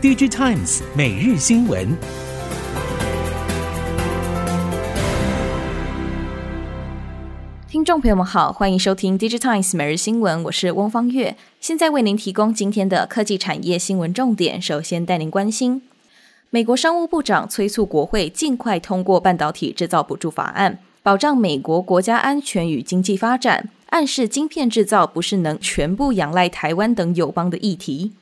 DigiTimes 每日新闻。听众朋友们好，欢迎收听 DigiTimes 每日新闻，我是翁方月，现在为您提供今天的科技产业新闻重点。首先带您关心，美国商务部长催促国会尽快通过半导体制造补助法案，保障美国国家安全与经济发展，暗示晶片制造不是能全部仰赖台湾等友邦的议题。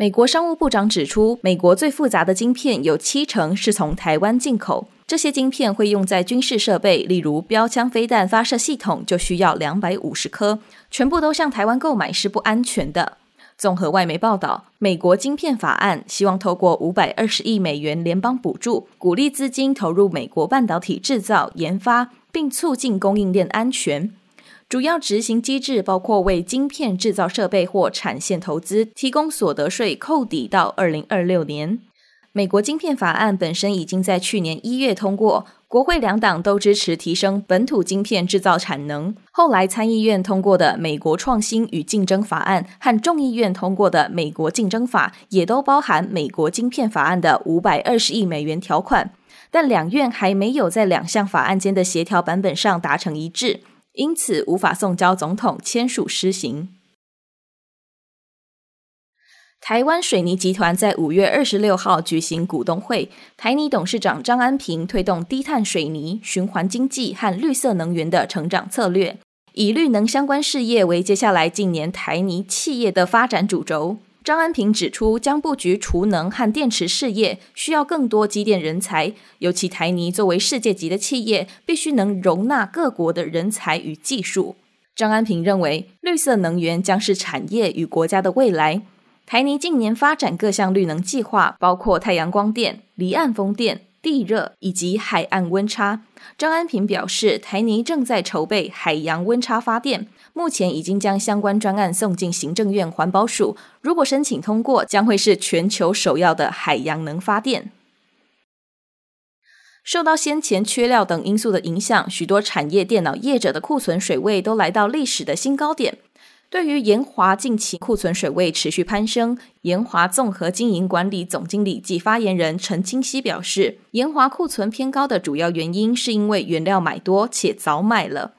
美国商务部长指出，美国最复杂的晶片有七成是从台湾进口，这些晶片会用在军事设备，例如标枪飞弹发射系统就需要两百五十颗，全部都向台湾购买是不安全的。综合外媒报道，美国晶片法案希望透过五百二十亿美元联邦补助，鼓励资金投入美国半导体制造研发，并促进供应链安全。主要执行机制包括为晶片制造设备或产线投资提供所得税扣抵到二零二六年。美国晶片法案本身已经在去年一月通过，国会两党都支持提升本土晶片制造产能。后来参议院通过的美国创新与竞争法案和众议院通过的美国竞争法也都包含美国晶片法案的五百二十亿美元条款，但两院还没有在两项法案间的协调版本上达成一致。因此无法送交总统签署施行。台湾水泥集团在五月二十六号举行股东会，台泥董事长张安平推动低碳水泥、循环经济和绿色能源的成长策略，以绿能相关事业为接下来近年台泥企业的发展主轴。张安平指出，将布局储能和电池事业，需要更多机电人才。尤其台泥作为世界级的企业，必须能容纳各国的人才与技术。张安平认为，绿色能源将是产业与国家的未来。台泥近年发展各项绿能计划，包括太阳光电、离岸风电。地热以及海岸温差，张安平表示，台泥正在筹备海洋温差发电，目前已经将相关专案送进行政院环保署，如果申请通过，将会是全球首要的海洋能发电。受到先前缺料等因素的影响，许多产业电脑业者的库存水位都来到历史的新高点。对于研华近期库存水位持续攀升，研华综合经营管理总经理及发言人陈清熙表示，研华库存偏高的主要原因是因为原料买多且早买了。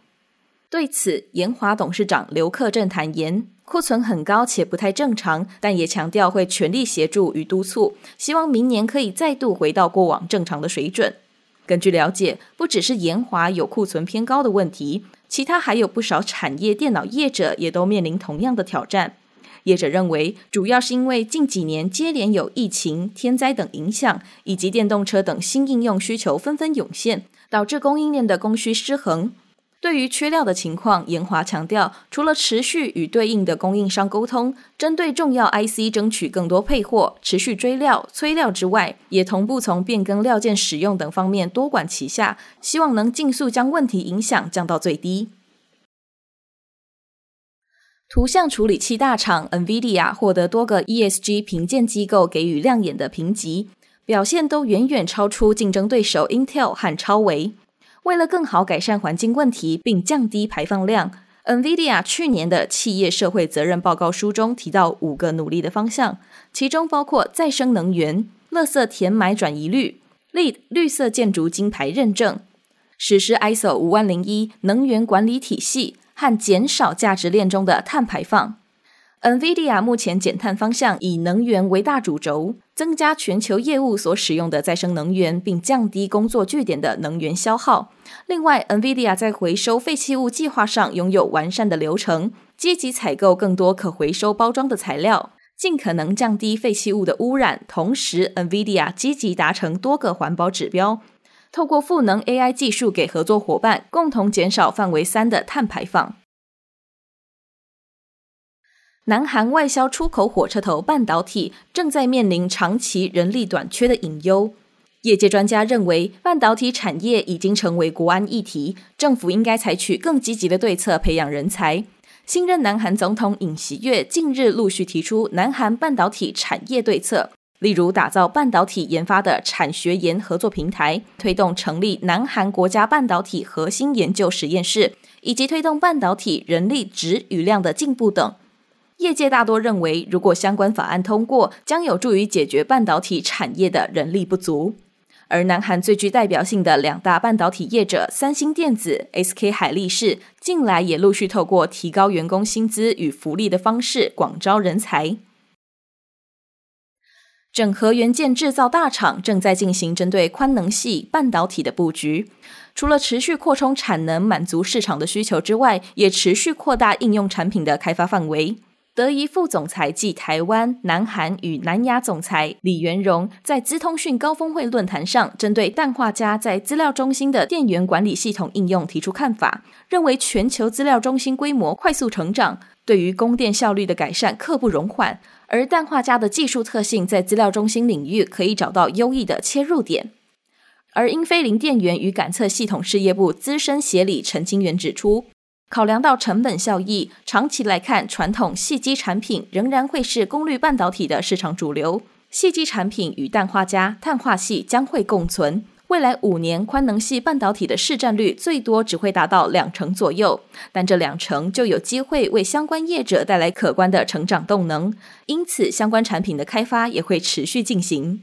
对此，研华董事长刘克正坦言，库存很高且不太正常，但也强调会全力协助与督促，希望明年可以再度回到过往正常的水准。根据了解，不只是研华有库存偏高的问题。其他还有不少产业电脑业者也都面临同样的挑战。业者认为，主要是因为近几年接连有疫情、天灾等影响，以及电动车等新应用需求纷纷涌现，导致供应链的供需失衡。对于缺料的情况，研华强调，除了持续与对应的供应商沟通，针对重要 IC 争取更多配货、持续追料、催料之外，也同步从变更料件使用等方面多管齐下，希望能尽速将问题影响降到最低。图像处理器大厂 NVIDIA 获得多个 ESG 评鉴机构给予亮眼的评级，表现都远远超出竞争对手 Intel 和超微。为了更好改善环境问题并降低排放量，NVIDIA 去年的企业社会责任报告书中提到五个努力的方向，其中包括再生能源、垃圾填埋转移率、LEED 绿色建筑金牌认证、实施 ISO 五万零一能源管理体系和减少价值链中的碳排放。NVIDIA 目前减碳方向以能源为大主轴，增加全球业务所使用的再生能源，并降低工作据点的能源消耗。另外，NVIDIA 在回收废弃物计划上拥有完善的流程，积极采购更多可回收包装的材料，尽可能降低废弃物的污染。同时，NVIDIA 积极达成多个环保指标，透过赋能 AI 技术给合作伙伴，共同减少范围三的碳排放。南韩外销出口火车头半导体正在面临长期人力短缺的隐忧，业界专家认为，半导体产业已经成为国安议题，政府应该采取更积极的对策培养人才。新任南韩总统尹锡悦近日陆续提出南韩半导体产业对策，例如打造半导体研发的产学研合作平台，推动成立南韩国家半导体核心研究实验室，以及推动半导体人力质与量的进步等。业界大多认为，如果相关法案通过，将有助于解决半导体产业的人力不足。而南韩最具代表性的两大半导体业者三星电子、SK 海力士，近来也陆续透过提高员工薪资与福利的方式广招人才。整合元件制造大厂正在进行针对宽能系半导体的布局，除了持续扩充产能满足市场的需求之外，也持续扩大应用产品的开发范围。德仪副总裁暨台湾、南韩与南亚总裁李元荣在资通讯高峰会论坛上，针对氮化镓在资料中心的电源管理系统应用提出看法，认为全球资料中心规模快速成长，对于供电效率的改善刻不容缓，而氮化镓的技术特性在资料中心领域可以找到优异的切入点。而英飞凌电源与感测系统事业部资深协理陈清源指出，考量到成本效益，长期来看，传统细基产品仍然会是功率半导体的市场主流。细基产品与氮化镓、碳化系将会共存。未来五年，宽能系半导体的市占率最多只会达到两成左右，但这两成就有机会为相关业者带来可观的成长动能。因此，相关产品的开发也会持续进行。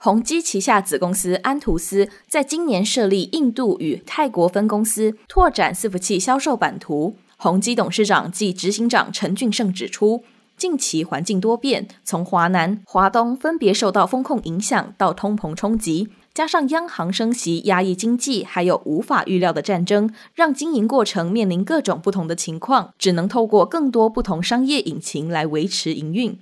宏基旗下子公司安图斯在今年设立印度与泰国分公司，拓展伺服器销售版图。宏基董事长暨执行长陈俊盛指出，近期环境多变，从华南、华东分别受到风控影响到通膨冲击，加上央行升息压抑经济，还有无法预料的战争，让经营过程面临各种不同的情况，只能透过更多不同商业引擎来维持营运。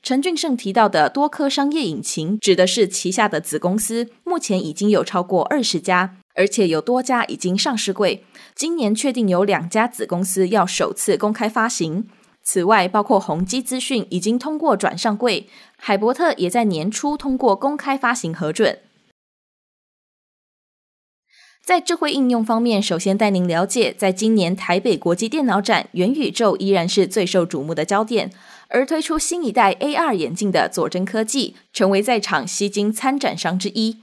陈俊盛提到的多颗商业引擎，指的是旗下的子公司，目前已经有超过二十家，而且有多家已经上市柜。今年确定有两家子公司要首次公开发行。此外，包括宏基资讯已经通过转上柜，海博特也在年初通过公开发行核准。在智慧应用方面，首先带您了解，在今年台北国际电脑展，元宇宙依然是最受瞩目的焦点。而推出新一代 AR 眼镜的佐臻科技，成为在场吸睛参展商之一。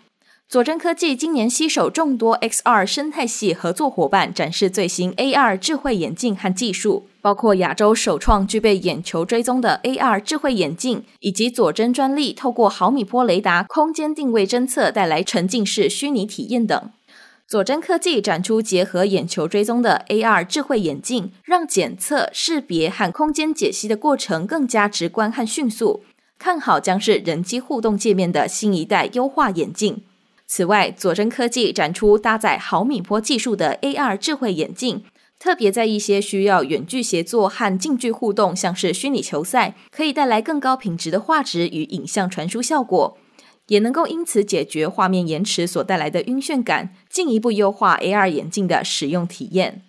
佐臻科技今年携手众多 XR 生态系合作伙伴，展示最新 AR 智慧眼镜和技术，包括亚洲首创具备眼球追踪的 AR 智慧眼镜，以及佐臻专利透过毫米波雷达空间定位侦测带来沉浸式虚拟体验等。佐臻科技展出结合眼球追踪的 AR 智慧眼镜，让检测、识别和空间解析的过程更加直观和迅速。看好将是人机互动界面的新一代优化眼镜。此外，佐臻科技展出搭载毫米波技术的 AR 智慧眼镜，特别在一些需要远距协作和近距互动，像是虚拟球赛，可以带来更高品质的画质与影像传输效果。也能够因此解决画面延迟所带来的晕眩感，进一步优化 AR 眼镜的使用体验。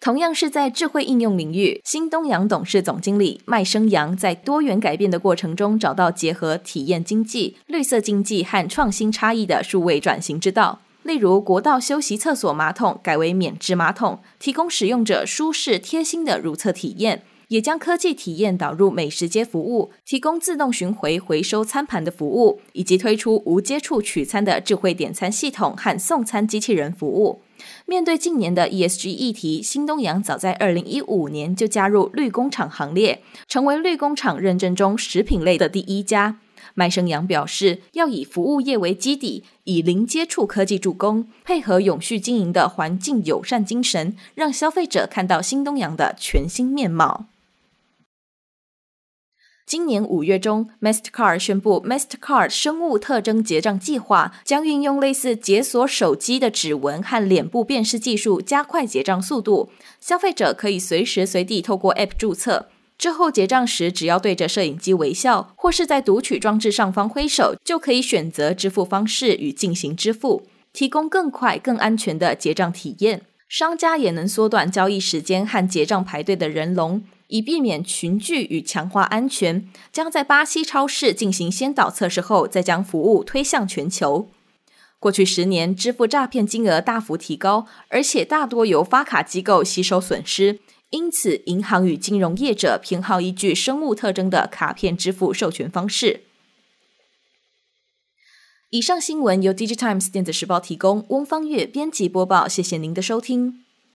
同样是在智慧应用领域，新东阳董事总经理麦生阳在多元改变的过程中，找到结合体验经济、绿色经济和创新差异的数位转型之道。例如，国道休息厕所马桶改为免治马桶，提供使用者舒适贴心的如厕体验。也将科技体验导入美食街服务，提供自动巡回回收餐盘的服务，以及推出无接触取餐的智慧点餐系统和送餐机器人服务。面对近年的 ESG 议题，新东阳早在二零一五年就加入绿工厂行列，成为绿工厂认证中食品类的第一家。麦生阳表示，要以服务业为基底，以零接触科技助攻，配合永续经营的环境友善精神，让消费者看到新东阳的全新面貌。今年五月中，Mastercard 宣布，Mastercard 生物特征结账计划将运用类似解锁手机的指纹和脸部辨识技术，加快结账速度。消费者可以随时随地透过 App 注册，之后结账时只要对着摄影机微笑，或是在读取装置上方挥手，就可以选择支付方式与进行支付，提供更快、更安全的结账体验。商家也能缩短交易时间和结账排队的人龙。以避免群聚与强化安全，将在巴西超市进行先导测试后，再将服务推向全球。过去十年，支付诈骗金额大幅提高，而且大多由发卡机构吸收损失，因此银行与金融业者偏好依据生物特征的卡片支付授权方式。以上新闻由《Digitimes 电子时报》提供，翁方月编辑播报，谢谢您的收听。